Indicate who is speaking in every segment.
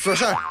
Speaker 1: 说事儿。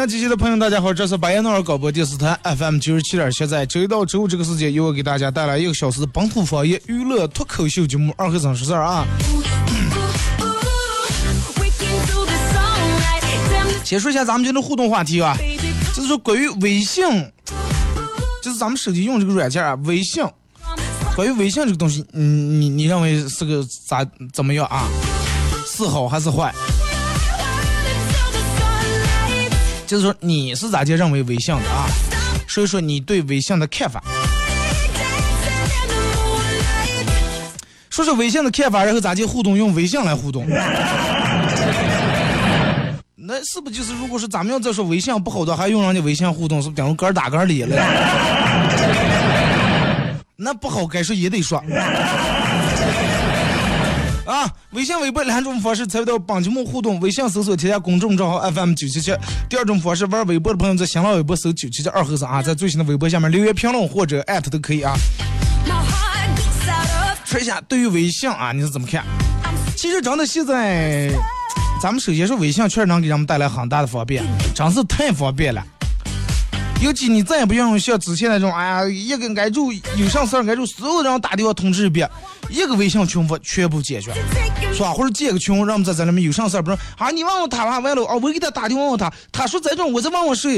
Speaker 2: 阳机器的朋友，大家好，这是白彦淖尔广播电视台 FM 九十七点七，在周一到周五这个时间，由我给大家带来一个小时的本土方言娱乐脱口秀节目《二和尚十事儿》啊。先说一下咱们今天的互动话题啊，就是说关于微信，就是咱们手机用这个软件啊，微信，关于微信这个东西，嗯，你你认为是个咋怎么样啊？是好还是坏？就是说你是咋就认为微信的啊？说一说你对微信的看法。说说微信的看法，然后咋就互动，用微信来互动。那是不就是，如果是咱们要再说微信不好的，还用人家微信互动，是不是等于个打个理了？那不好，该说也得说。啊，微信、微博两种方式参与到本节目互动。微信搜索添加公众账号 FM 九七七。第二种方式，玩微博的朋友在新浪微博搜九七七二和尚啊，在最新的微博下面留言评论或者艾特都可以啊。说一下对于微信啊，你是怎么看？其实真的现在，咱们首先说微信确实能给人们带来很大的方便，真是太方便了。尤其你再也不用像之前那种，哎呀，一个挨住有上事儿挨住所有人打电话通知一遍，一个微信群发全部解决
Speaker 3: ，take you
Speaker 2: 是吧？或者建个群，让我们在在里面有上事儿，不是啊？你问问他完完了，啊，我给他打电话问问他，他说这种，我再问问谁，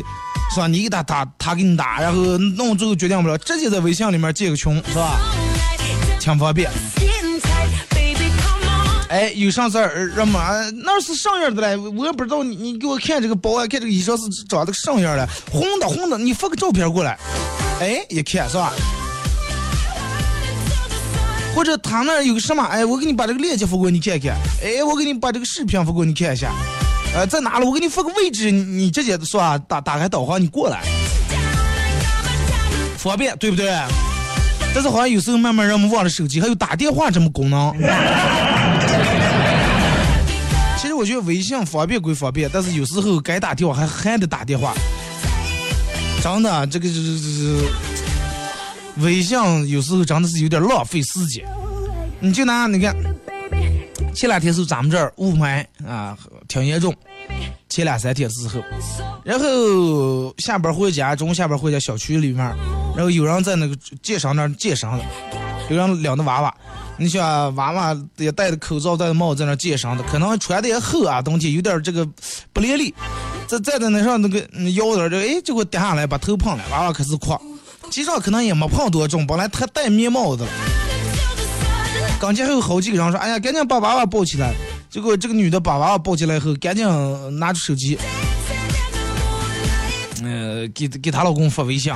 Speaker 2: 是吧？你给他打，他给你打，然后弄最后决定不了，直接在微信里面建个群，是吧？挺方便。哎，有上事儿，让嘛那是上样的嘞，我也不知道你你给我看这个包啊，看这个衣裳是长得上样的，红的红的，你发个照片过来，哎，一看是吧？或者他那有个什么，哎，我给你把这个链接发过，你看看，哎，我给你把这个视频发过，你看一下，呃，在哪了？我给你发个位置，你直接是吧？打打开导航，你过来，方便，对不对？但是好像有时候慢慢让我们忘了手机还有打电话这么功能。其实我觉得微信方便归方便，但是有时候该打电话还还得打电话。真的，这个这这这微信有时候真的是有点浪费时间。你就拿你看，前两天是咱们这儿雾霾啊挺严重，前两三天之后，然后下班回家，中午下班回家，小区里面，然后有人在那个街上那儿健身了，有人领着娃娃，你想娃娃也戴着口罩，戴着帽子在那儿健身的，可能穿的也厚啊，冬天有点这个不连力，再站在那上那个嗯腰点儿这个，哎，结果跌下来把头碰了，娃娃开始哭，其实可能也没碰多重，本来他戴棉帽子了。刚才还有好几个人说：“哎呀，赶紧把娃娃抱起来。”结果这个女的把娃娃抱起来以后，赶紧拿出手机，呃，给给她老公发微信，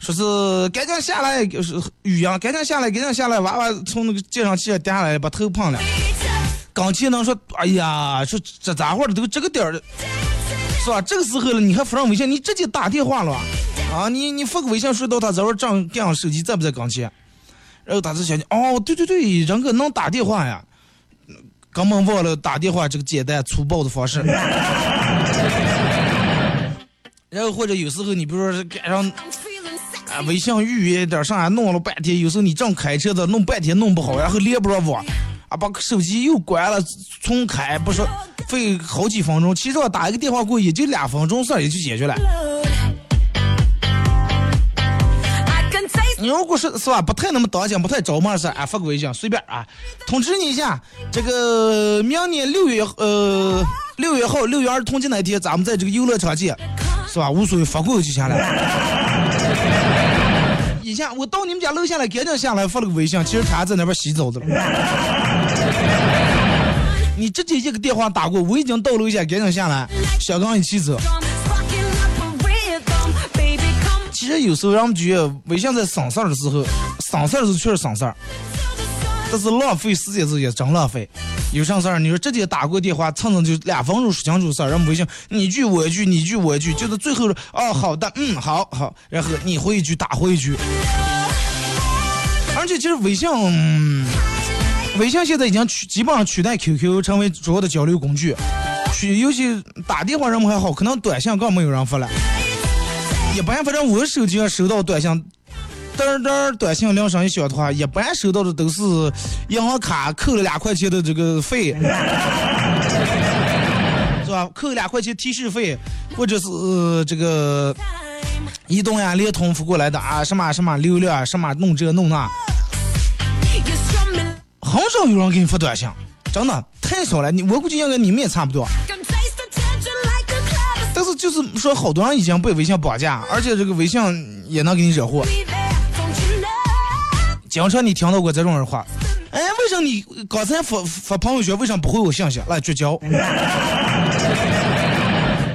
Speaker 2: 说是赶紧下来，就是语音，赶紧下来，赶紧下来，娃娃从那个街上起来跌下来，把头碰了。刚才能说：“哎呀，说这咋回事都这个点儿了，是吧？这个时候了，你还发上微信，你直接打电话了吧？啊，你你发个微信说到他这会儿正电上手机在不在跟前？”然后他就想起，哦，对对对，人哥能打电话呀，根本忘了打电话这个简单粗暴的方式。然后或者有时候你比如说是赶上啊微信预约点上还弄了半天，有时候你正开车的弄半天弄不好，然后连不着网，啊把手机又关了，重开不说费好几分钟，其实我打一个电话过去也就两分钟事儿也就解决了。你如果是是吧，不太那么当紧，不太着忙的事，啊，发个微信随便啊，通知你一下，这个明年六月呃六月号六月儿童节那天，咱们在这个游乐场见，是吧？无所谓，发过就行了。一下我到你们家楼下来，赶紧下来发了个微信，其实他还在那边洗澡的。你直接一个电话打过，我已经到楼下，赶紧下来，小刚一起走。实有时候让我们觉得微信在省事儿的时候，省事儿是确实省事儿，但是浪费时间是也真浪费。有啥事儿，你说直接打过电话，蹭蹭就两分钟说清楚事儿，让微信你一句我一句，你一句我一句，就是最后说哦好的，嗯好好，然后你回一句打回一句。而且其实微信，嗯微信现在已经取基本上取代 QQ 成为主要的交流工具。取尤其打电话人们还好，可能短信更没有人发了。一般反正我手机上收到短信，噔噔短信铃声一响的话，一般收到的都是银行卡扣了两块钱的这个费，是吧？扣两块钱提示费，或者是、这个移动呀、联通付过来的啊，什么什么流量啊，什么弄这弄那，很少有人给你发短信，真的太少了。你我估计应该你们也差不多。就是说，好多人已经被微信绑架，而且这个微信也能给你惹祸。经常你听到过这种人话，哎，为什么你刚才发发朋友圈，为什么不回我信息？来绝交。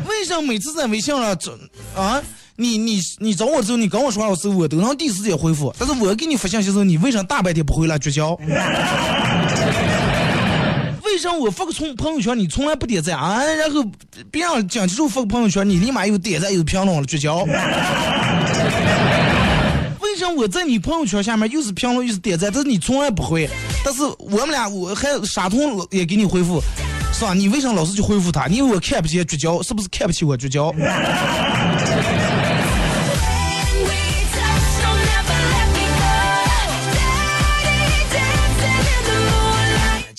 Speaker 2: 为什么每次在微信上找啊，你你你找我之后，你跟我说话的时候，我都能第一时间回复，但是我给你发信息的时候，你为什么大白天不回来？绝交。为什么我发个从朋友圈，你从来不点赞啊？然后别人讲之后发个朋友圈，你立马又点赞又评论了，绝交。为什么我在你朋友圈下面又是评论又是点赞，但是你从来不回？但是我们俩我还傻通也给你回复，是吧？你为什么老是去回复他？你以为我看不见绝交，是不是看不起我绝交？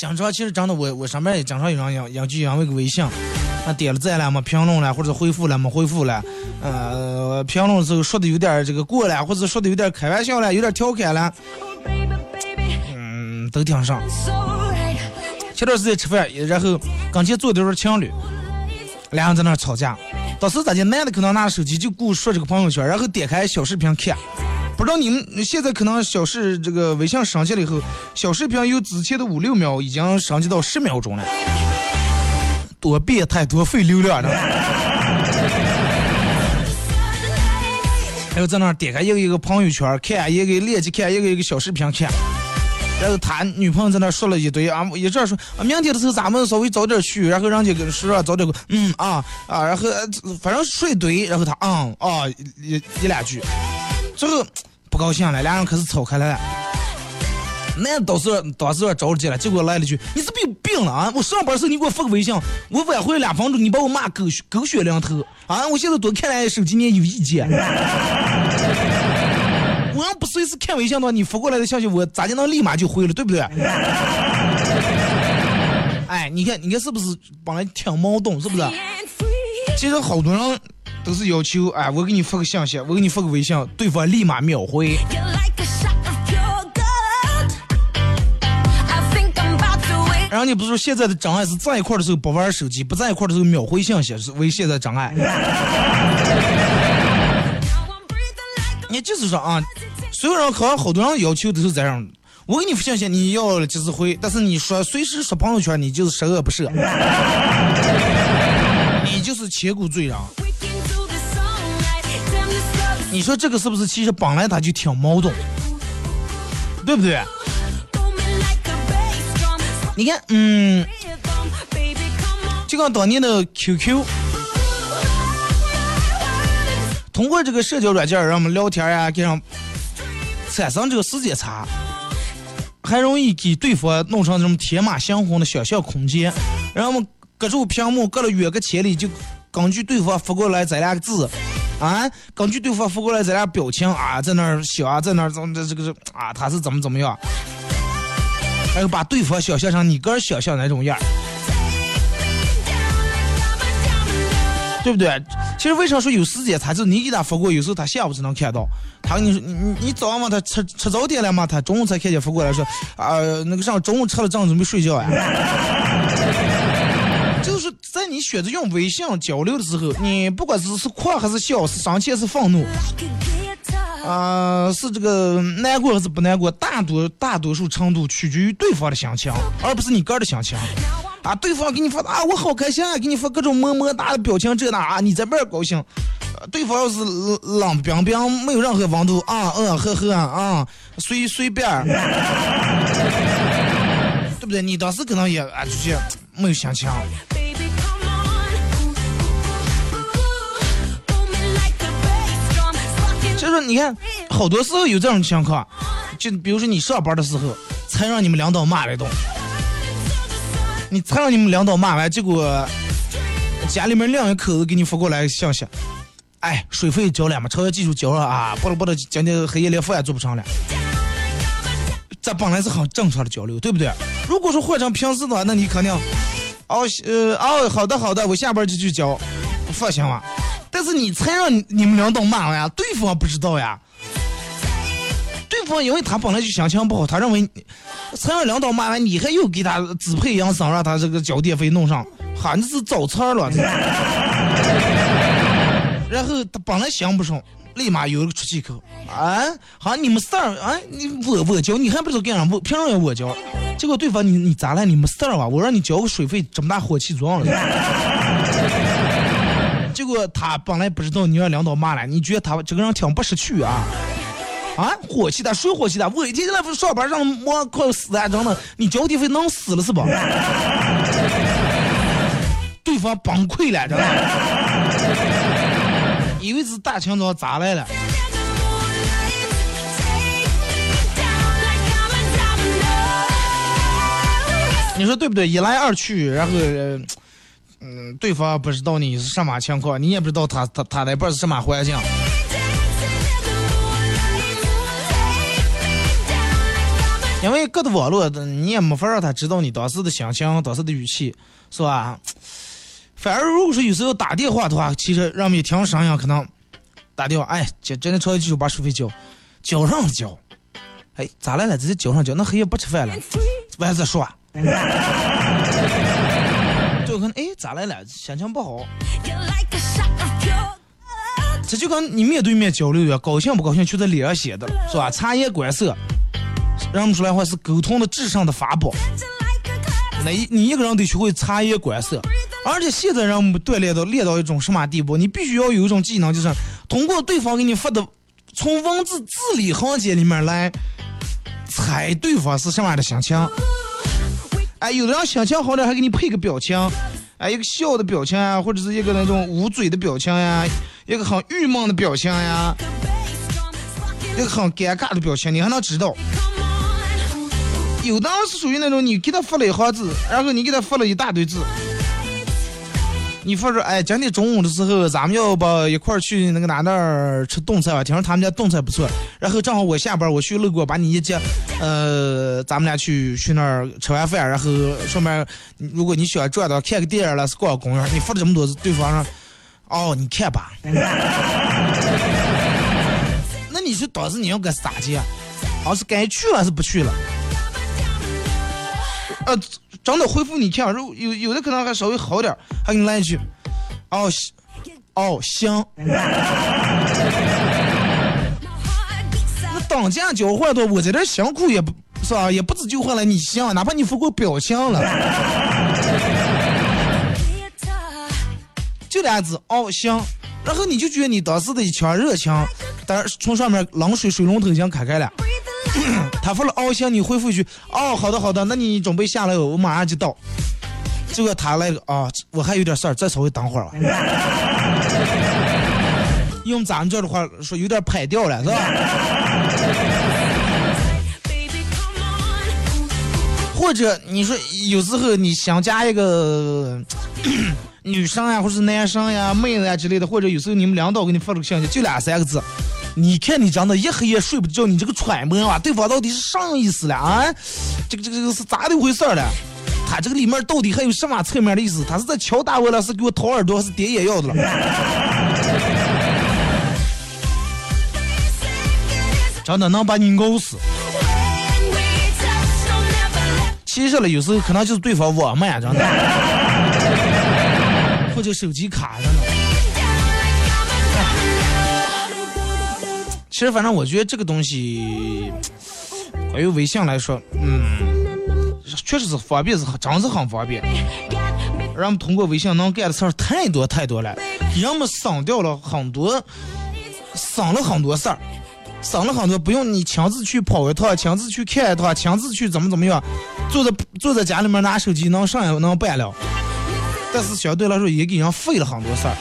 Speaker 2: 经常其实真的我我上面也经常有人养养就养一个微信，啊点了赞了嘛，评论了或者回复了没回复了，呃评论的时候说的有点这个过了，或者说的有点开玩笑了，有点调侃了，嗯都挺上。前段时间吃饭，然后跟前坐的是情侣，俩人在那吵架。当时咋的？男的可能拿手机就顾说这个朋友圈，然后点开小视频看。不知道你们现在可能小视这个微信升级了以后，小视频由之前的五六秒已经升级到十秒钟了，多变态，多费流量呢。然后在那儿点开一个一个朋友圈看，一个链接看，一个一个小视频看。然后他女朋友在那说了一堆啊，一阵说啊，明天的时候咱们稍微早点去，然后人家跟说啊早点过，嗯啊啊，然后呃反正说一堆，然后他嗯啊一一两句，最后不高兴了，俩人开始吵开了。那当时当时着急了，结果来了句：“你是不是有病了啊？我上班时候你给我发个微信，我晚回两分钟，你把我骂狗血狗血淋头啊！我现在多看两眼手机，你也有意见？我要不随时看微信的话，你发过来的消息我咋就能立马就回了，对不对？哎，你看，你看是不是本来挺矛盾，是不是？其实好多人都是要求，哎，我给你发个信息，我给你发个微信，对方立马秒回。然后你不是说现在的障碍是在一块儿的时候不玩手机，不在一块儿的时候秒回信息是为现在真爱。
Speaker 3: Now I'm breathing like
Speaker 2: 你就是说啊，所有人好像好多人要求都是这样的。我给你发信息，你要了及时回，但是你说随时刷朋友圈，你就是十恶不赦，你就是千古罪人。你说这个是不是其实本来他就挺矛盾，对不对？你看，嗯，就像当年的 QQ，通过这个社交软件让我们聊天呀、给上产生这个时间差，还容易给对方弄成这种天马行空的想象空间，让我们隔住屏幕隔了远个千里，就根据对方发过来这俩个字。啊，根据对方发过来咱俩表情啊，在那儿想啊，在那儿怎这这个是啊，他是怎么怎么样，还有把对方想象成你个人想象的那种样。对不对？其实为啥说有时间他？就你给他发过，有时候他下午才能看到。他跟你说，你你你早上嘛，他吃吃早点了嘛，他中午才看见发过来说，啊、那个上中午吃了正准备睡觉呀。你选择用微信交流的时候，你不管是是哭还是笑，是生气还是愤怒.啊、是这个难过还是不难过，大多大多数程度取决于对方的心情，而不是你个人的心情。啊，对方给你发的啊，我好开心啊，给你发各种么么哒的表情，这那啊，你在边高兴。呃对方要是冷冷冰冰，没有任何温度啊，嗯，呵呵啊，随随便，对不对？你当时可能也啊，就是没有心情。所以说，你看，好多时候有这种情况，就比如说你上班的时候，才让你们领导骂了一顿，你才让你们领导骂完，结果家里面另一口子给你发过来消息，哎，水费交了吗？超越技术交了啊，不了不了，今天黑夜连饭也做不上了。这本来是很正常的交流，对不对？如果说换成平时的话，那你肯定，哦，呃，哦，好的好的，我下班就去交，放心吧。但是你才让你们领导骂完呀，对方不知道呀。对方因为他本来就心情不好，他认为才让领导骂完，你还又给他支配养生，让他这个交电费弄上，哈，那是找茬了。然后他本来想不上，立马有了个出气口，啊，好你们事儿啊，你我我交，你还不知道干啥，我凭什么要我交？结果对方你你咋了？你们事儿吧，我让你交个水费，这么大火气作用了。他本来不知道你让领导骂了，你觉得他这个人挺不识趣啊？啊，火气大，谁火气大？我一天天来上班让忙快死啊！真的，你交电费能死了是吧？对方崩溃了，真的，以为是大清早咋来了？你说对不对？一来二去，然后，嗯，对方不知道你是什么情况，你也不知道他他他那边是什么环境。因为隔的网络，你也没法让他知道你当时的心情、当时的语气，是吧？反而如果说有时候打电话的话，其实让我们一听声音，可能打电话，哎，今真的超级技术把收费交，交上交，哎，咋来了？直接交上交，那黑夜不吃饭了，晚上再说。咋来了？心情不好.这就跟你面对面交流一样，高兴不高兴就在脸上写的了，是吧？察言观色，让我们说来话是沟通的至上的法宝。那你一个人得学会察言观色，而且现在让我们锻炼到练到一种什么地步？你必须要有一种技能，就是通过对方给你发的，从文字字里行间里面来猜对方是什么样的心情。哎，有的人心情好点，还给你配个表情，哎，一个笑的表情啊，或者是一个那种捂嘴的表情呀，一个很郁闷的表情呀，一个很尴尬的表情，你还能知道。有的是属于那种你给他发了一行字，然后你给他发了一大堆字，你发说，哎，今天中午的时候，咱们要不一块儿去那个哪那儿吃冻菜吧？听说他们家冻菜不错。然后正好我下班，我去路过，把你一接，呃，咱们俩去去那儿吃完饭，然后顺便，如果你喜欢转到看个电影了，是逛个公园，你发了这么多，对方说，哦，你看吧。那你说当时你要该咋接？啊，是该去了还是不去了？呃，真的回复你看，如有有的可能还稍微好点，还给你来一句，哦，行哦行。那
Speaker 3: out.
Speaker 2: 当价交换的，我在这儿辛苦也不是吧？也不止就换了你行，哪怕你发过表情了，就俩字哦行，然后你就觉得你当时的一腔热情，但是从上面冷水水龙头已经开开了。他发了哦行，你回复一句哦好的好的，那你准备下来，我马上就到。这个他来个啊、我还有点事儿，再稍微等会儿吧。用咱们这儿的话说，有点拍掉了，是吧？或者你说有时候你想加一个女生呀，或者是男生呀、妹子呀之类的，或者有时候你们领导给你发了个信息，就俩三个字，你看你长得一黑夜睡不着，你这个揣摩啊，对方到底是啥意思了啊？这个这个这个是咋的回事儿了？他这个里面到底还有什么侧面的意思？他是在敲打我了，是给我掏耳朵，还是点眼药的了？真的能把你熬死。其实了，有时候可能就是对方网慢，真的。或者手机卡等等。其实，反正我觉得这个东西，关于微信来说，嗯，确实是方便，是真是很方便。人们通过微信能干的事儿太多太多了，人们省掉了很多，省了很多事儿，省了很多不用你亲自去跑一趟，亲自去看一趟，亲自去怎么怎么样，坐在坐在家里面拿手机能上也能办了。但是相对来说也给人费了很多事儿。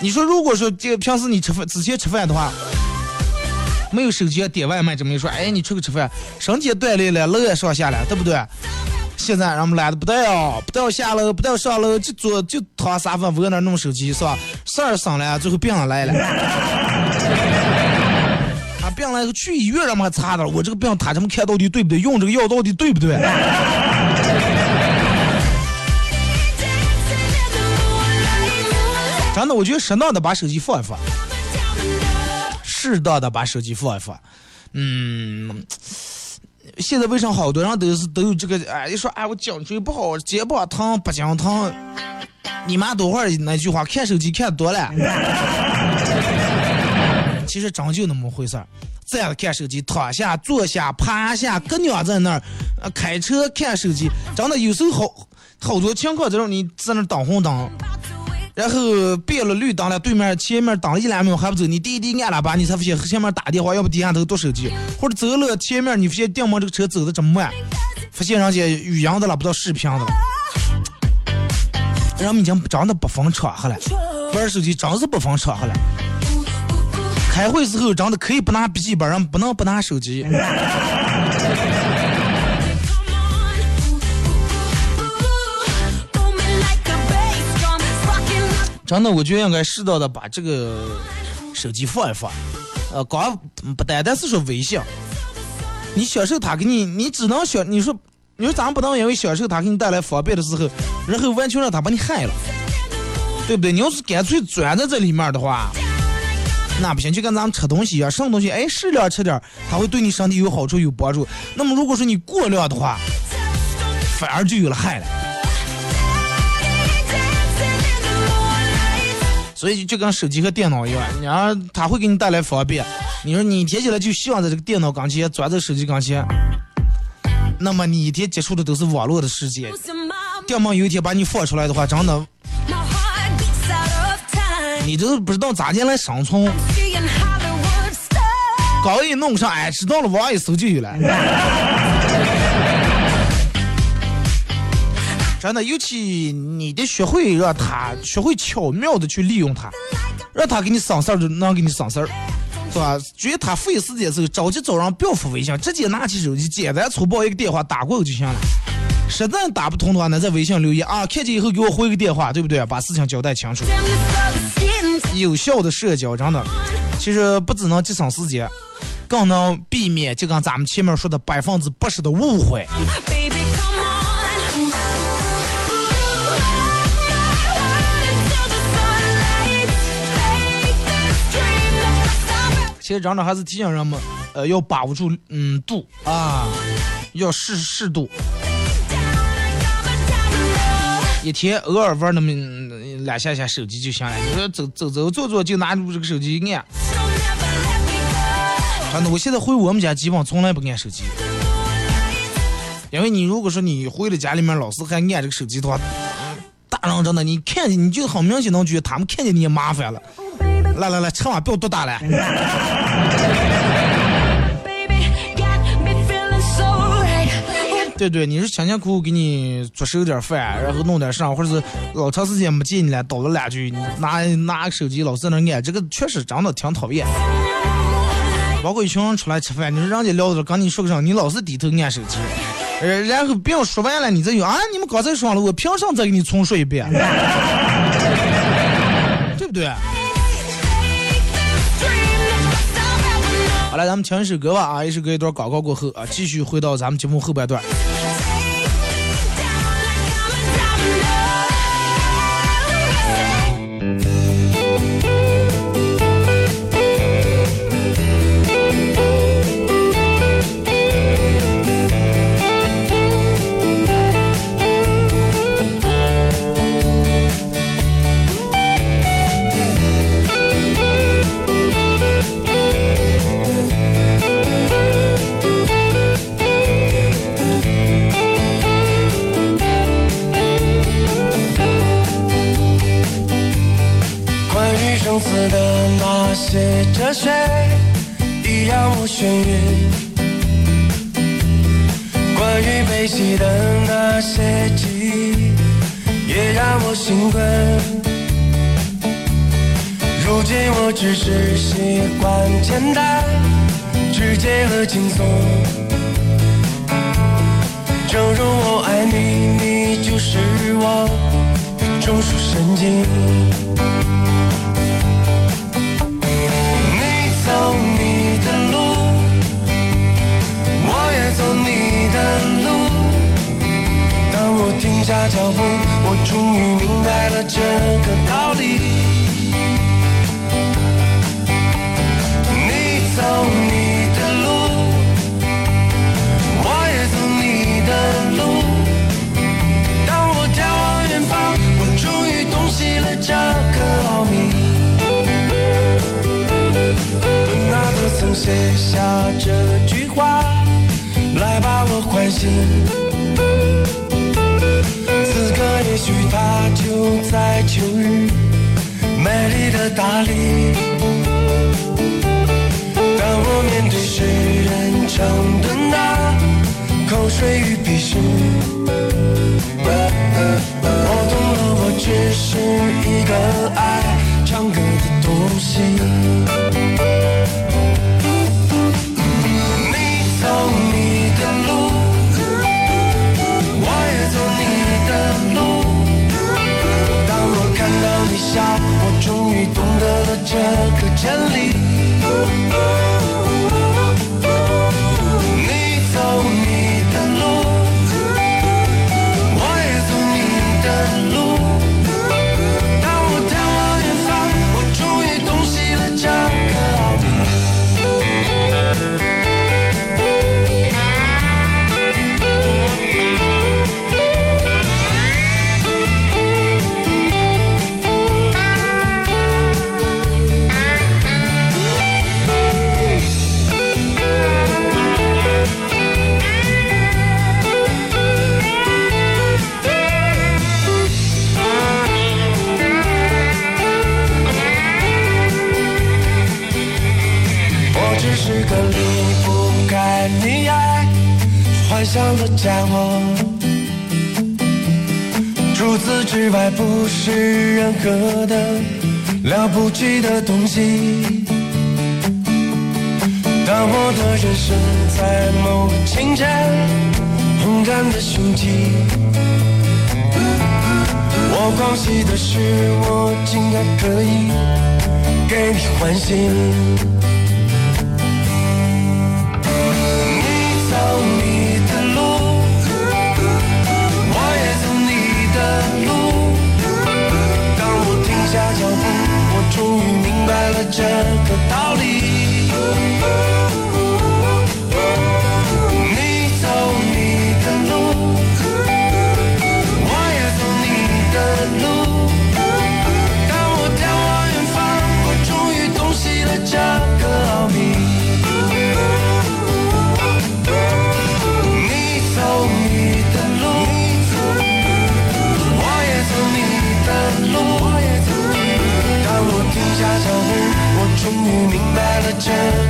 Speaker 2: 你说如果说这平时你吃饭之前吃饭的话，没有手机点外卖这么一说，哎，你出去吃饭，身体锻炼了，楼也上下了，对不对？现在人们懒得不带哦，不得要下楼，不得要上楼，就坐就躺沙发窝那弄手机是吧？事儿省了，最后病来了。啊，病了以后去医院，人们还查的，我这个病他这么看到底对不对？用这个药到底对不对？真的，我觉得适当的把手机放一放，适当的把手机放一放。嗯，现在为啥好多人都是都有这个？哎，一说哎，我颈椎不好，肩膀疼，脖颈疼。你妈多会儿那句话，看手机看多了。其实真就那么回事儿，站着看手机，躺下、坐下、趴下，搁娘在那儿，呃，开车看手机，真的有时候好好多情况，这种你在那儿等红灯。然后变了绿灯了，对面前面等了一两秒还不走，你滴滴按喇叭，你才发现前面打电话，要不低下头读手机，或者走了前面你发现定门这个车走的这么慢，发现人家语音的了，不到视频的了，人们已经真的不分场合了，玩手机真是不分场合了。开会时候真的可以不拿笔记本，人不能不拿手机。真的，我觉得应该适当的把这个手机放一放，呃，光不单单是说微信，你享受它给你，你只能享，你说，你说咱不能因为享受它给你带来方便的时候，然后完全让它把你害了，对不对？你要是干脆钻在这里面的话，那不行，就跟咱们吃东西一样，什么东西，哎，适量吃点，它会对你身体有好处有帮助。那么如果说你过量的话，反而就有了害了。所以就跟手机和电脑一样，你要它会给你带来方便。你说你一天起来就希望在这个电脑跟前，钻在手机跟前，那么你一天接触的都是网络的世界。电梦有一天把你放出来的话，真的，你都不知道咋进来生存。刚一弄上，哎，知道了，网一搜就有了。真的，尤其你得学会让他学会巧妙的去利用他，让他给你省事儿就能给你省事儿，是吧？觉得他费时间的时候，着急找人不要发微信，直接拿起手机，简单粗暴一个电话打过去就行了。实在打不通的话，那在微信留言啊，看见以后给我回个电话，对不对？把事情交代清楚。有效的社交，真的，其实不只能节省时间，更能避免就跟咱们前面说的百分之八十的误会。其实，长长还是提醒人们，呃，要把握住嗯度啊，要适适度。一天偶尔玩那么两下下手机就行了。你说走走走坐坐就拿住这个手机一按。真的，我现在回我们家基本从来不按手机，因为你如果说你回了家里面老是还按这个手机的话，大人真的你看见你就很明显能觉得他们看见你也麻烦了。来来来，千万不要多打了。对对，你是辛辛苦苦给你做手点饭，然后弄点啥，或者是老长时间没见你了，叨了两句，你拿拿个手机老在那按，这个确实真的挺讨厌。包括一群人出来吃饭，你说人家聊着跟你说个啥，你老是低头按手机，呃，然后别人说完了，你再有啊，你们刚才说了，我凭啥再给你重说一遍？对不对？好了，咱们听一首歌吧啊！一首歌一段广告过后啊，继续回到咱们节目后半段。
Speaker 4: 口水与鄙视我懂了我只是一个爱唱歌的东西。加我除此之外不是任何的了不起的东西。当我的人生在某个清晨轰然的兄弟我狂喜的是我竟然可以给你欢心。终于明白了这个道理。chance.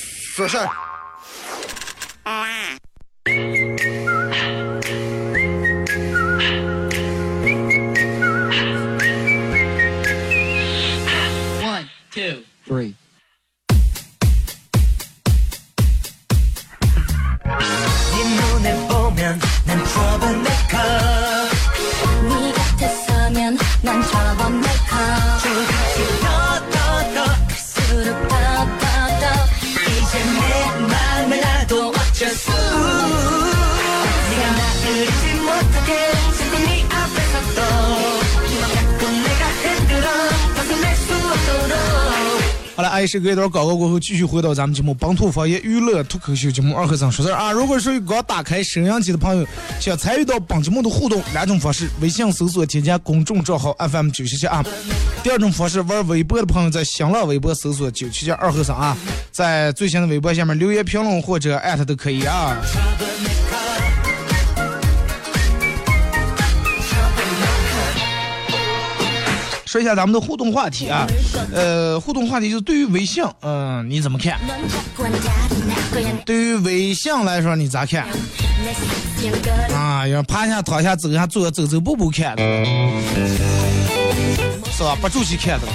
Speaker 3: for sure. One, two, three.
Speaker 2: 好了，爱是隔一段广告过后，继续回到咱们节目《本土方言娱乐脱口秀》节目二和尚说事儿啊。如果说刚打开摄像机的朋友，想参与到本节目的互动，两种方式：微信搜索添加公众账号 FM 九七七啊；第二种方式，玩微博的朋友在新浪微博搜索九七七二和尚啊，在最新的微博下面留言评论或者艾特都可以啊。说一下咱们的互动话题啊，呃，互动话题就是对于微信，嗯、你怎么看？对于微信来说，你咋看？啊，要趴下、躺下、走下、坐走走步步看的，是吧？不住去看的。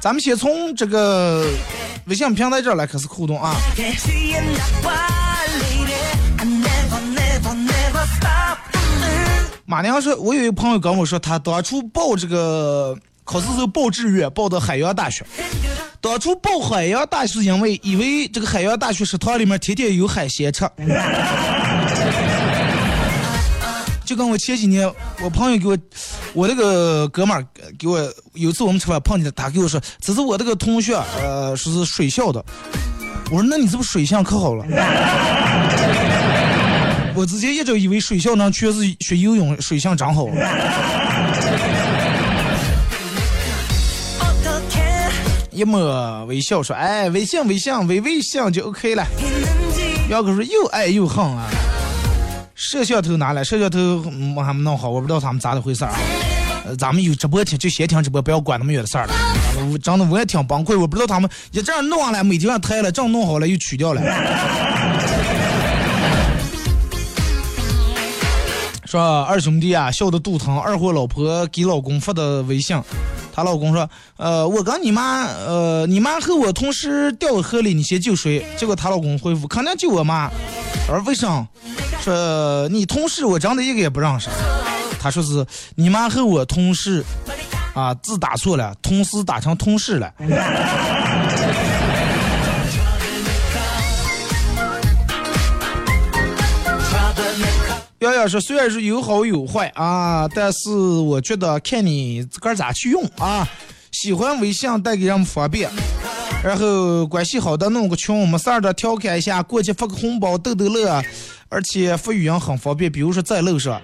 Speaker 2: 咱们先从这个微信平台这儿来开始互动啊。马娘说，我有一个朋友跟我说，他当初报这个考试时候报志愿，报的海洋大学。当初报海洋大学是因为以为这个海洋大学食堂里面天天有海鲜吃。就跟我前几年，我朋友给我，我那个哥们儿给我，有一次我们吃饭碰见他，他给我说，这是我这个同学，呃，说是水校的。我说，那你是不是水象可好了？我之前一直以为水校呢，全是学游泳。水象长好，一抹微笑说：哎，微笑微笑，微微笑就 ok 了。杨哥说：又爱又恨啊。摄像头拿来，摄像头我还没弄好，我不知道他们咋回事儿啊。呃，咱们有直播听就先听直播，不要管那么远的事儿了。我真的我也挺崩溃，我不知道他们也这样弄完了，每天要拍了，这样弄好了又取掉了。说二兄弟啊，笑得肚疼。二货老婆给老公发的微信，她老公说：“呃，我跟你妈，呃，你妈和我同时掉河里，你先救谁？”结果她老公回复：“肯定救我妈。”而为啥？说你同事我真的一个也不认识。他说是你妈和我同事，啊，字打错了，同事打成同事了。瑶瑶说，虽然是有好有坏啊，但是我觉得看你自个儿咋去用啊。喜欢微信带给人们方便，然后关系好的弄个群，我们仨儿的调侃一下，过去发个红包逗逗乐，而且发语音很方便，比如说在路上，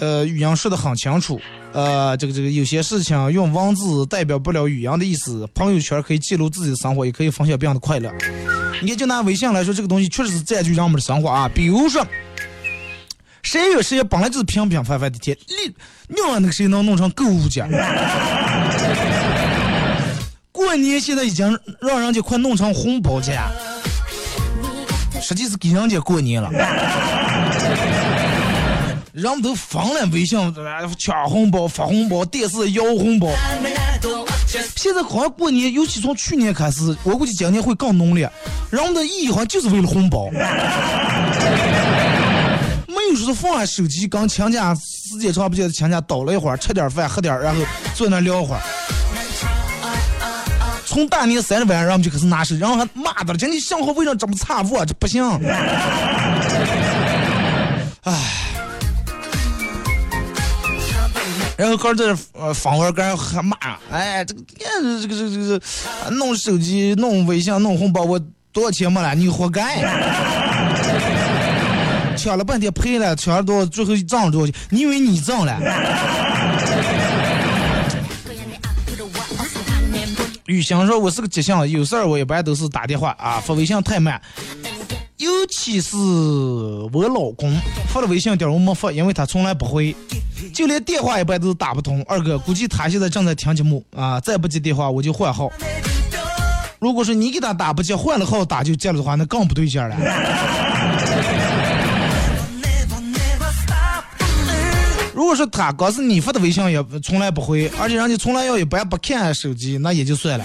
Speaker 2: 呃，语音说的很清楚，呃，这个这个有些事情用文字代表不了语音的意思，朋友圈可以记录自己的生活，也可以分享别人的快乐。你看，就拿微信来说，这个东西确实是占据人们的生活啊，比如说。谁十谁本来就是平平凡凡的天，你你外那个谁能弄成购物节？过年现在已经让人家快弄成红包节，实际是给人家过年了。人们都疯了微信，抢红包、发红包、电视摇红包。现在好像过年，尤其从去年开始，我估计今年会更浓烈。人们的意义好像就是为了红包。就是放下手机跟亲家时间长不见的亲家倒了一会儿，吃点饭喝点，然后坐那聊会儿。从大年三十晚上，人们就开始拿手，然后还骂他了，讲你信号为什么这么差我这不行。哎。然后哥在这呃访问哥还骂，哎，这个这个这个这个这个弄手机、弄微信、弄红包，我多少钱没了？你活该！抢了半天赔了，抢了多少？最后挣了多少钱？你以为你挣了？雨翔说：“我是个急性，有事儿我一般都是打电话啊，发微信太慢。尤其是我老公发了微信点我没发，因为他从来不回，就连电话一般都是打不通。二哥，估计他现在正在听节目啊，再不接电话我就换号。如果说你给他打不接，换了号打就接了的话，那更不对劲了。”如果说他告诉你发的微信也从来不回，而且人家从来要也不不看手机，那也就算了。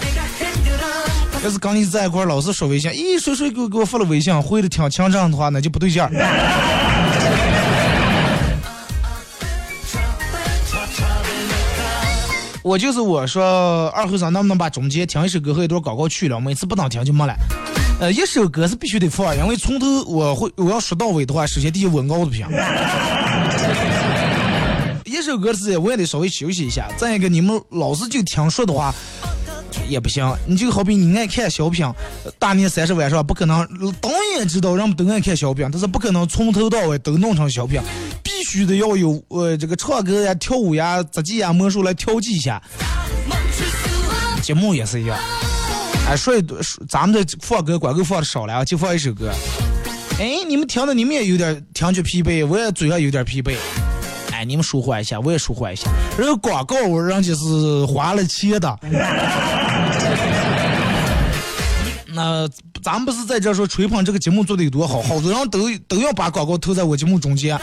Speaker 2: 要是跟你在一块老是说微信，咦，谁谁给我给我发了微信，回的挺清正的话，那就不对劲儿。我就是我说二和尚能不能把中间听一首歌和一段广告去了？每次不能听就没了。呃，一首歌是必须得放，因为从头我会我要说到尾的话，首先第一文稿的不行。一首歌是我也得稍微休息一下，再一个你们老是就听说的话也不行。你就好比你爱看小品，大年三十晚上不可能，导演知道人们都爱看小品，但是不可能从头到尾都弄成小品，必须得要有呃这个唱歌呀、跳舞呀、杂技呀、魔术来调剂一下。节目也是一样。哎，说一说咱们这放歌广告放的少了，就放一首歌。哎，你们听的你们也有点听觉疲惫，我也嘴上有点疲惫。哎，你们舒缓一下，我也舒缓一下。人广告我人家是花了钱的。那咱们不是在这说吹捧这个节目做的有多好，好多人都都要把广告投在我节目中间，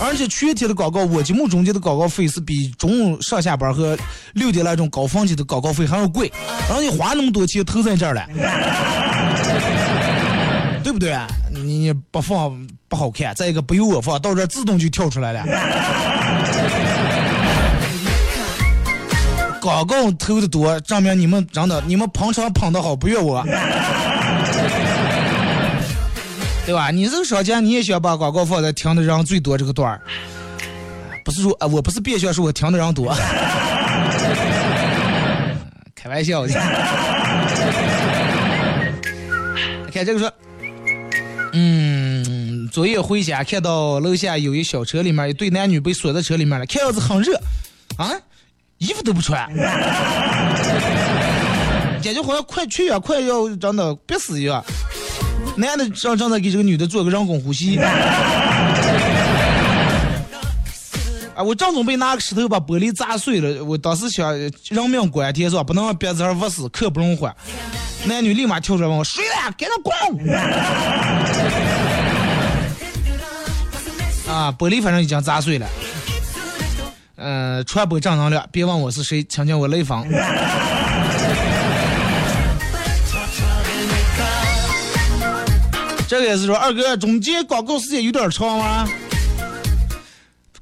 Speaker 2: 而且全天的广告，我节目中间的广告费是比中午上下班和六点那种高峰期的广告费还要贵，然后你花那么多钱投在这儿了，对不对？你不放不好看，再一个不由我放，到这自动就跳出来了。广告投的多，证明你们真的你们捧场捧的好，不怨我，对吧？你这个商家你也想把广告放在听的人最多这个段儿，不是说啊，我不是变相说我听的人多，开玩笑的。看这个说，嗯，昨夜回家看到楼下有一小车里面一对男女被锁在车里面了，看样子很热，啊。衣服都不穿，感觉好像快去呀，快要真的憋死一样。男的正正在给这个女的做个人工呼吸。啊，我正准备拿个石头把玻璃砸碎了，我当时想人命关天是吧？不能让别子饿死，刻不容缓。男女立马跳出来问我：谁了？赶紧滚！啊，玻璃反正已经砸碎了。呃，传播正能量，别问我是谁，请叫我雷锋。这个也是说，二哥，中间广告时间有点长吗？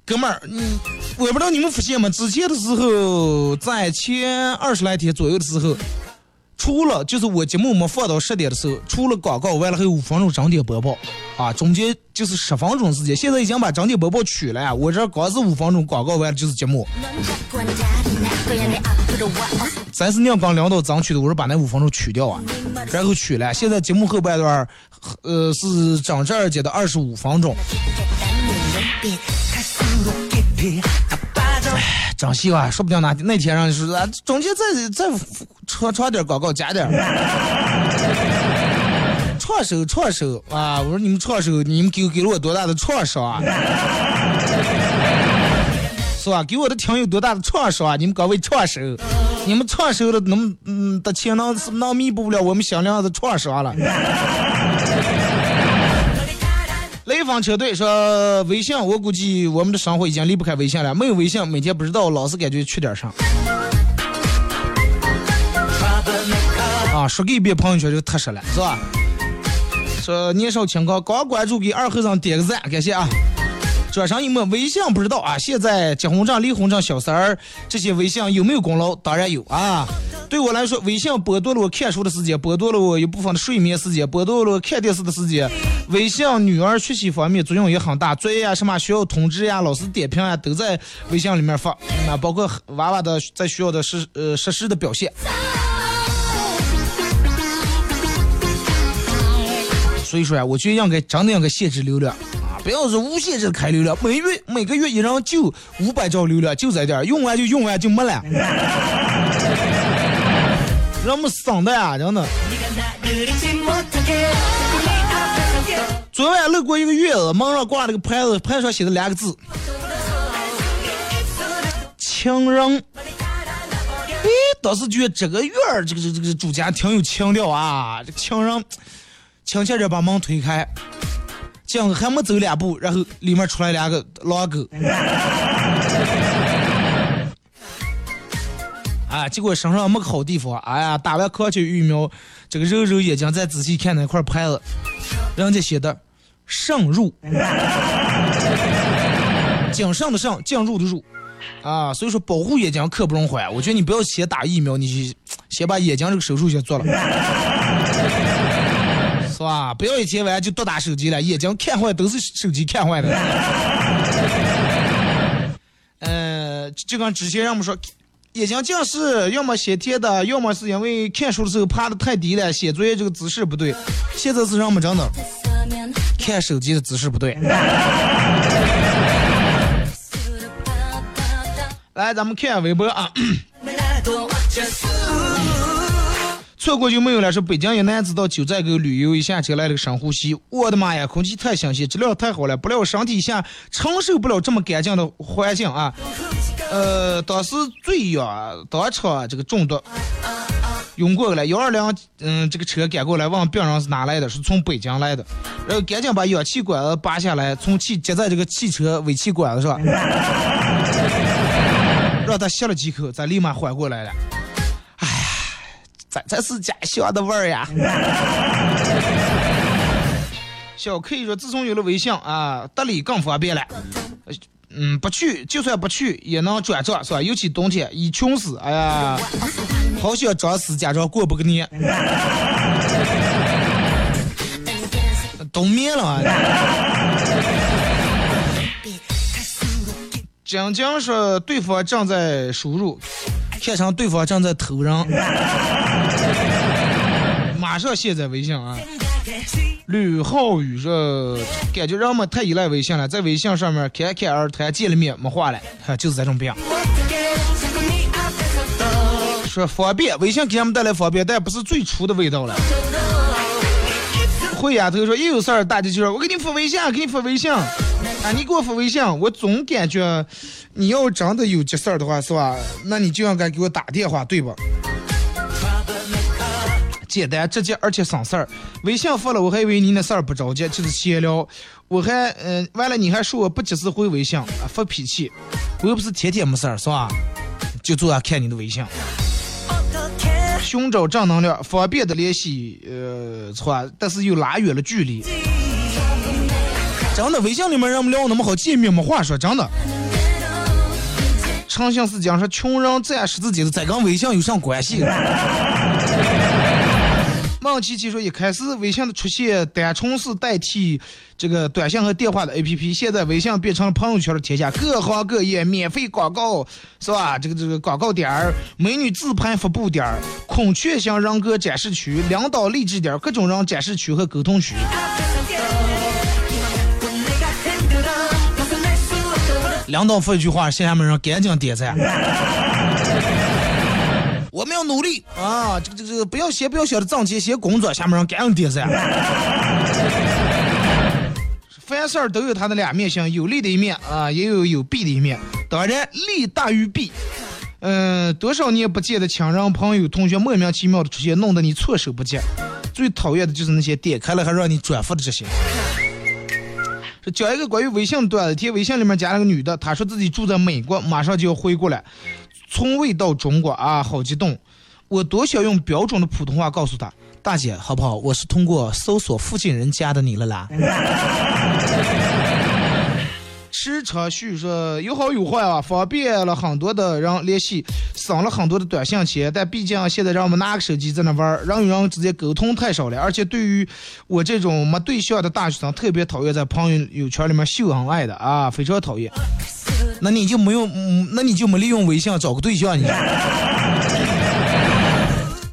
Speaker 2: 哥们儿，嗯，我不知道你们发现吗？之前的时候，在前二十来天左右的时候，除了就是我节目没放到十点的时候，除了广告完了还有五分钟整点播报，啊，中间就是十分钟时间，现在已经把整点播报取了。我这刚是五分钟广告完了就是节目。咱是那样刚领导争取的，我说把那五分钟取掉啊，然后取了。现在节目后半段，呃，是整正儿节的二十五分钟。哎，真希望说不定哪那天让你说啊，中间再再唱唱点广告，加点。创收创收啊！我说你们创收，你们给给了我多大的创伤啊？是吧？给我的听有多大的创伤啊？你们各位创收，你们创收了能嗯的钱能能弥补不了我们响亮的创伤了。雷锋车队说微信，我估计我们的生活已经离不开微信了。没有微信，每天不知道老是感觉缺点啥。啊，说给一遍朋友圈就踏实了，是吧？说年少轻狂，刚关注给二和尚点个赞，感谢啊！转上一抹微信不知道啊，现在结婚证、离婚证、小三儿这些微信有没有功劳？当然有啊！对我来说，微信剥夺了我看书的时间，剥夺了我一部分的睡眠时间，剥夺了我看电视的时间。微信女儿学习方面作用也很大，作业呀、什么学校通知呀、老师点评呀，都在微信里面发。那包括娃娃的在学校的实呃实时的表现。所以说呀，我觉得应该真的应该限制流量啊，不要是无限制开流量，每月每个月一人就五百兆流量，就在点儿，用完就用完就没了。人们省的呀，真的。昨晚路过一个院子，门上挂了个牌子，牌上写的两个字：情人。哎，当时觉得这个院儿，这个这个这个主家挺有情调啊，这个情人。轻轻地把门推开，这样还没走两步，然后里面出来两个狼狗。啊，啊，结果身上没个好地方，哎呀，打完狂犬疫苗，这个揉揉眼睛，再仔细看那块牌子，人家写的“慎入”，谨慎的慎，进入的入，啊，所以说保护眼睛刻不容缓。我觉得你不要先打疫苗，你先把眼睛这个手术先做了。是吧？不要一天晚上就多打手机了，眼睛看坏都是手机看坏的。呃，就跟之前人们说，眼睛近视，要么先天的，要么是因为看书的时候趴的太低了，写作业这个姿势不对。现在是人们真的看手机的姿势不对。来，咱们看下微博啊。错过就没有了。说北京一男子到九寨沟旅游，一下车来了个深呼吸，我的妈呀，空气太新鲜，质量太好了，不料身体一下承受不了这么干净的环境啊。呃，当时醉呀，当场这个中毒，晕过来，幺二零嗯这个车赶过来问病人是哪来的，是从北京来的，然后赶紧把氧气管子拔下来，从气接在这个汽车尾气管子上，让他吸了几口，再立马缓过来了。这才是家乡的味儿呀！小 K 说：“自从有了微信啊，得理更方便了。嗯，不去就算不去也能转账是吧？尤其冬天一穷死，哎呀，好想装死假装过不个年。冬眠了啊！” 晶晶说：“对方正在输入。”看成对方正在偷人，马上卸载微信啊！吕浩宇说：“感觉人们太依赖微信了，在微信上面侃侃而谈，见了面没话了，哈就是这种病。”说方便，微信给他们带来方便，但不是最初的味道了。慧丫头说：“一有事儿，大家就说我给你发微信，给你发微信。”啊，你给我发微信，我总感觉你要真的有急事儿的话，是吧？那你就应该给我打电话，对吧？简单直接，而且省事儿。微信发了，我还以为你那事儿不着急，就是闲聊。我还嗯，完了你还说我不及时回微信啊，发脾气。我又不是天天没事儿，是吧？就坐下看你的微信。寻找正能量，方便的联系，呃，错，但是又拉远了距离。真的，微信里面人们聊那么好，见面没话说，真的。诚信是讲说，穷人占十字街的，这跟微信有啥关系？孟琪琪说，一开始微信的出现，单纯是代替这个短信和电话的 APP，现在微信变成了朋友圈的天下，各行各业免费广告是吧？这个这个广告点儿，美女自拍发布点儿，孔雀型人格展示区，领导励志点儿，各种人展示区和沟通区。领导说一句话，下面人赶紧点赞。我们要努力啊！这个这个，不要先不要想着挣钱，先工作。下面人赶紧点赞。凡事都有它的两面性，有利的一面啊，也有有弊的一面。当然，利大于弊。嗯，多少年不见的亲人、朋友、同学，莫名其妙的出现，弄得你措手不及。最讨厌的就是那些点开了还让你转发的这些。讲一个关于微信段子，贴微信里面加了个女的，她说自己住在美国，马上就要回国了，从未到中国啊，好激动！我多想用标准的普通话告诉他，大姐好不好？我是通过搜索附近人加的你了啦。时常叙说有好有坏啊，方便了很多的人联系，省了很多的短信钱，但毕竟现在让我们拿个手机在那玩儿，人与人之间沟通太少了，而且对于我这种没对象的大学生，特别讨厌在朋友圈里面秀恩爱的啊，非常讨厌。那你就没用，嗯，那你就没利用微信找个对象你？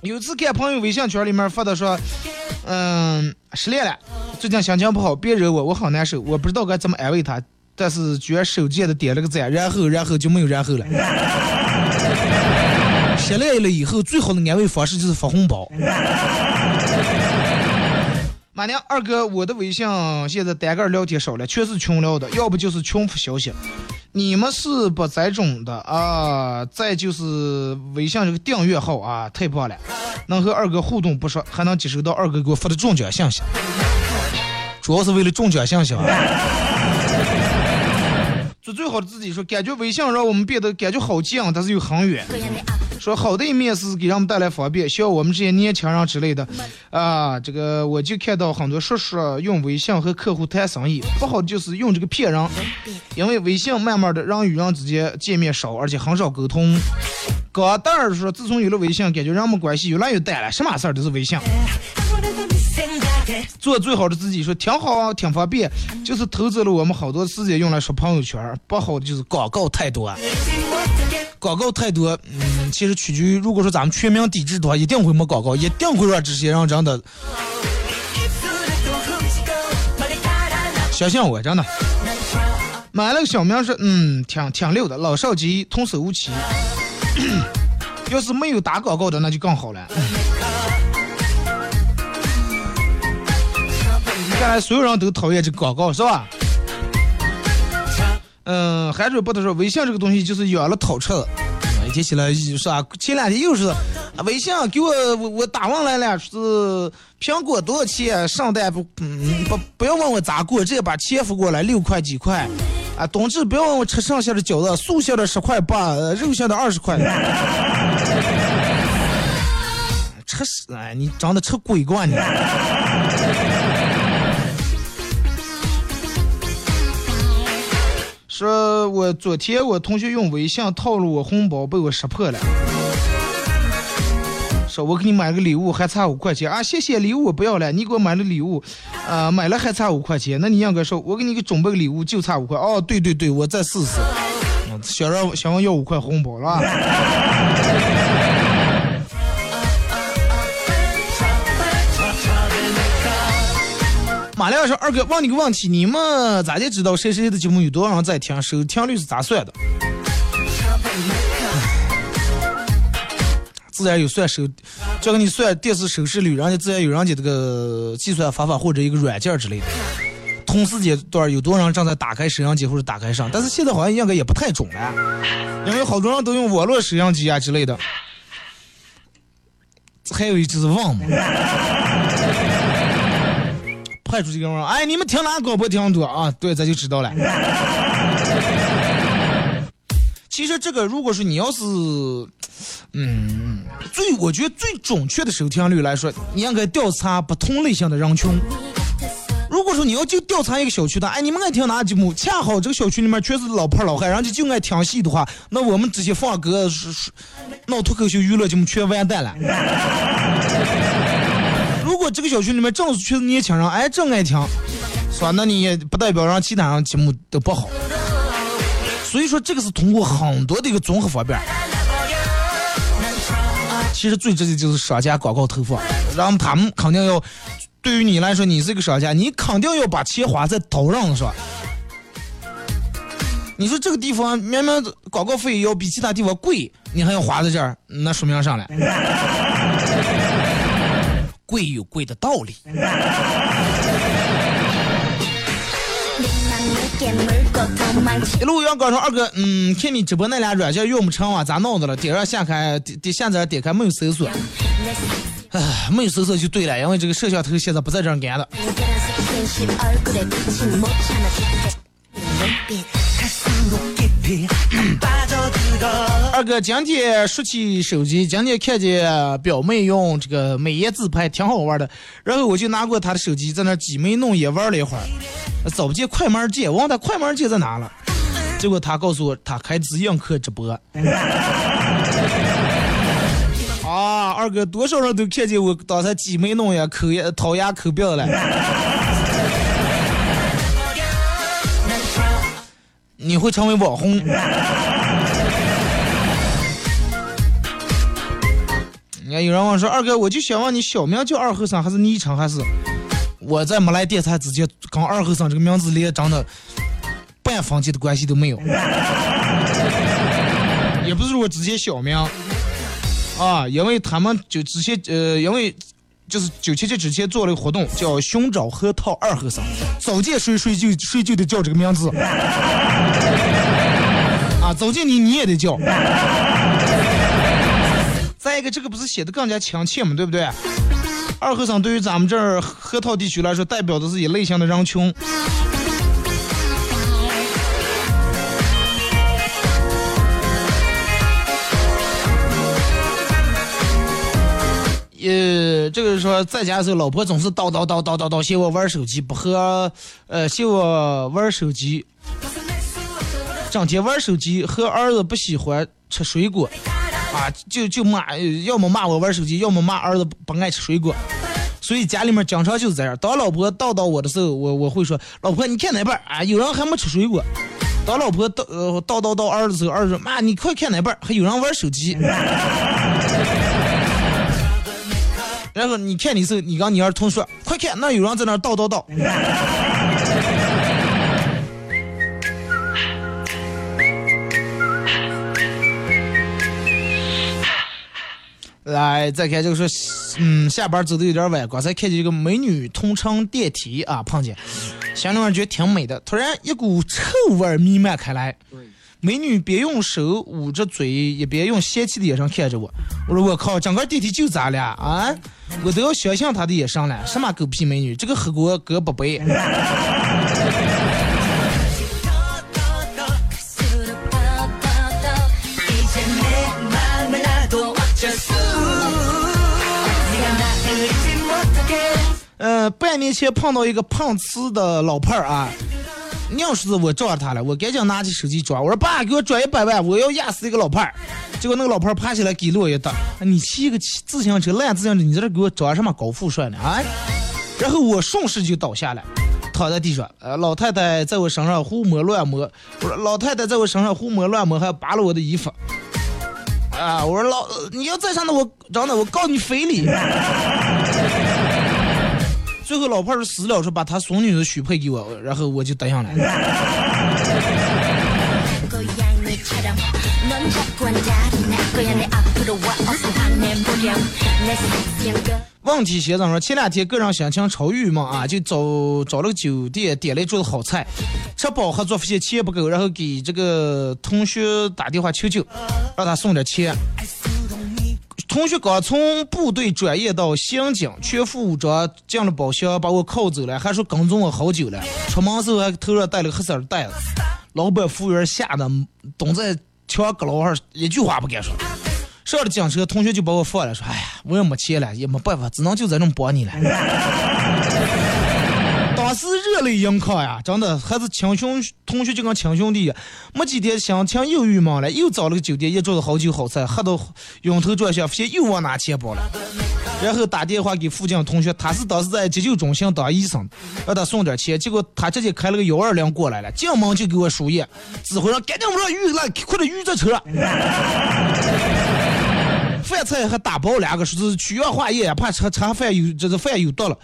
Speaker 2: 有次看朋友微信圈里面发的说，嗯，失恋了，最近心情不好，别惹我，我好难受，我不知道该怎么安慰他。但是居然手贱的点了个赞，然后然后就没有然后了。失恋了以后，最好的安慰方式就是发红包。马娘二哥，我的微信现在单个聊天少了，全是群聊的，要不就是群发消息。你们是不这种的啊？再就是微信这个订阅号啊，太棒了，能和二哥互动不说，还能接收到二哥给我发的中奖信息。主要是为了中奖信息啊。做最好的自己，说感觉微信让我们变得感觉好近，但是又很远。说好的一面是给人们带来方便，像我们这些年轻人之类的，啊，这个我就看到很多说是用微信和客户谈生意，不好就是用这个骗人，因为微信慢慢的人与人之间见面少，而且很少沟通。高蛋儿说，自从有了微信，感觉人们关系越来越淡了，什么事儿都是微信。做最好的自己，说挺好啊，挺方便，就是投资了我们好多时间用来刷朋友圈儿，不好的就是广告太多。广告太多，嗯，其实取决于，如果说咱们全民抵制的话，一定会没广告，一定会让这些人真的相信我，真的。买了个小明是，嗯，挺挺溜的，老少皆宜，童叟无欺。要是没有打广告的，那就更好了。看来所有人都讨厌这个广告，是吧？嗯，海水不的说，微信这个东西就是养了讨吃的。一天起来是啊？前两天又是微信给我我我打问来了，是苹果多少钱？圣诞不嗯不不要问我咋过，直接把钱付过来，六块几块。啊，冬至不要问我吃剩下的饺子，素馅的十块八，肉馅的二十块。吃死哎，你长得吃鬼惯你。说我昨天我同学用微信套路我红包，被我识破了。说我给你买个礼物还差五块钱。啊，谢谢礼物我不要了，你给我买了礼物，呃、买了还差五块钱，那你应该说我给你个准备个礼物就差五块，哦对对对，我再试试。想让想要要五块红包了。马亮说：“二哥，问你个问题，你们咋就知道谁谁的节目有多少人在听？收听率是咋算的？自然有算收，就给你算电视收视率，人家自然有人家这个计算方法或者一个软件之类的。同时间段有多少人正在打开摄像机或者打开上，但是现在好像应该也不太准了，因为好多人都用网络摄像机啊之类的。还有就是网嘛。”派出去跟我说：“哎，你们听哪广播听多啊？对，咱就知道了。其实这个，如果说你要是，嗯，最我觉得最准确的收听率来说，你应该调查不同类型的人群。如果说你要就调查一个小区的，哎，你们爱听哪节目？恰好这个小区里面全是老炮老汉，人家就爱听戏的话，那我们这些放歌是是闹脱口秀娱乐节目全完蛋了。如果这个小区里面正是全是年轻人，哎，正爱听，是吧？那你也不代表让其他人节目都不好。所以说，这个是通过很多的一个综合方面。其实最直接就是商家广告投放，让他们肯定要，对于你来说，你是一个商家，你肯定要把钱花在头上，是吧？你说这个地方明明广告费要比其他地方贵，你还要花在这儿，那说明啥了？贵有贵的道理。一路阳光说二哥，嗯，看你直播那俩软件用不成啊，咋弄的了？点上下开，点点下载点开没有搜索，唉，没有搜索就对了，因为这个摄像头现在不在这儿安的。二哥，今天说起手机，今天看见表妹用这个美颜自拍，挺好玩的。然后我就拿过她的手机，在那挤眉弄眼玩了一会儿，找不见快门键，我问她快门键在哪了，结果她告诉我，她开自映客直播。啊，二哥，多少人都看见我当时挤眉弄眼、抠牙、掏牙、抠鼻了。你会成为网红。你看有人问说二哥，我就想问你，小名叫二后生还是昵称还是？我在没来电台之前，跟二后生这个名字连长的半分钱的关系都没有，也不是我直接小名啊，因为他们就之前呃，因为就是九七七之前做了个活动，叫寻找核桃二后生，早见谁谁就谁就得叫这个名字。啊，早见你你也得叫。那个，这个不是写的更加亲切嘛，对不对？二和尚对于咱们这儿河套地区来说，代表的是一类型的人群。呃，这个是说在家的时候，老婆总是叨叨叨叨叨叨，嫌我玩手机，不和，呃，嫌我玩手机，整天玩手机，和儿子不喜欢吃水果，啊，就就骂，要么骂我玩手机，要么骂儿子不爱吃水果。所以家里面经常就是这样。当老婆叨叨我的时候，我我会说：“老婆，你看哪本儿啊？有人还没吃水果。”当老婆叨呃叨叨叨儿子的时候，儿子说：“妈，你快看哪本儿？还有人玩手机。”然后你看你是，你跟你儿同说：“快看，那有人在那叨叨叨。”来，再看这个说，嗯，下班走的有点晚，刚才看见一个美女同乘电梯啊，碰见，心里面觉得挺美的，突然一股臭味弥漫开来。美女边用手捂着嘴，一边用嫌弃的眼神看着我。我说我靠，整个电梯就咱俩啊！我都要相信她的眼神了。什么狗屁美女，这个黑锅哥不背。半年前碰到一个碰瓷的老派儿啊，硬是我撞着他了，我赶紧拿起手机转，我说爸，给我转一百万，我要压死一个老派儿。结果那个老派儿爬起来给了我一打，你骑个骑自行车烂自行车，你在这给我装什么高富帅呢啊？然后我顺势就倒下来，躺在地上，呃，老太太在我身上胡摸乱摸，我说老太太在我身上胡摸乱摸，还扒了我的衣服。啊！我说老，你要再上那我真的我告你非礼。最后老炮儿死了，说把他孙女的许配给我，然后我就答应了。问题先生说，前两天个人心情超郁闷啊，就找找了个酒店点了一桌子好菜，吃饱喝足，发现钱不够，然后给这个同学打电话求救，让他送点钱。同学刚从部队转业到刑警，全副武装进了包厢，把我铐走了，还说跟踪我好久了。出门时候还头上戴了个黑色的袋子。老板服务员吓得蹲在墙角落上，一句话不敢说。上了警车，同学就把我放了，说：“哎呀，我也没钱了，也没办法，只能就这种帮你了。”热泪盈眶呀，真的还是亲兄同学就跟亲兄弟一样。没几天心情又郁闷了，又找了个酒店，一桌子好酒好菜，喝到晕头转向，发现又忘拿钱包了。然后打电话给附近同学，他是当时在急救中心当医生，让他送点钱。结果他直接开了个幺二零过来了，进门就给我输液，指挥上赶紧把鱼来，快点鱼在车。饭菜还打包两个，说是取样化验，怕吃吃饭有这个饭有毒了。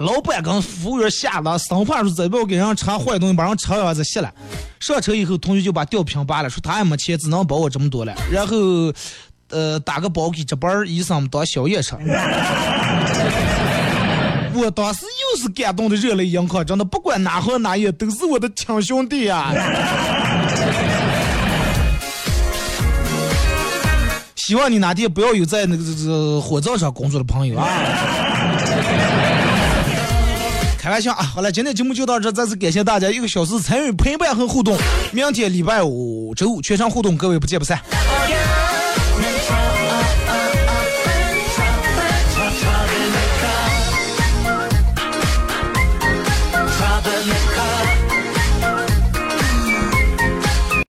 Speaker 2: 老板跟服务员吓得生怕说再不要给人吃坏东西，把人吃完再卸了。上车以后，同学就把吊瓶拔了，说他也没钱，只能包我这么多了。然后，呃，打个包给值班医生当宵夜吃。我当时又是感动的热泪盈眶，真的，不管哪行哪业，都是我的亲兄弟啊！希望你哪天不要有在那个这这火葬场工作的朋友啊！开玩笑啊！好了，今天节目就到这，再次感谢大家一个小时参与陪伴和互动。明天礼拜五周五全场互动，各位不见不散。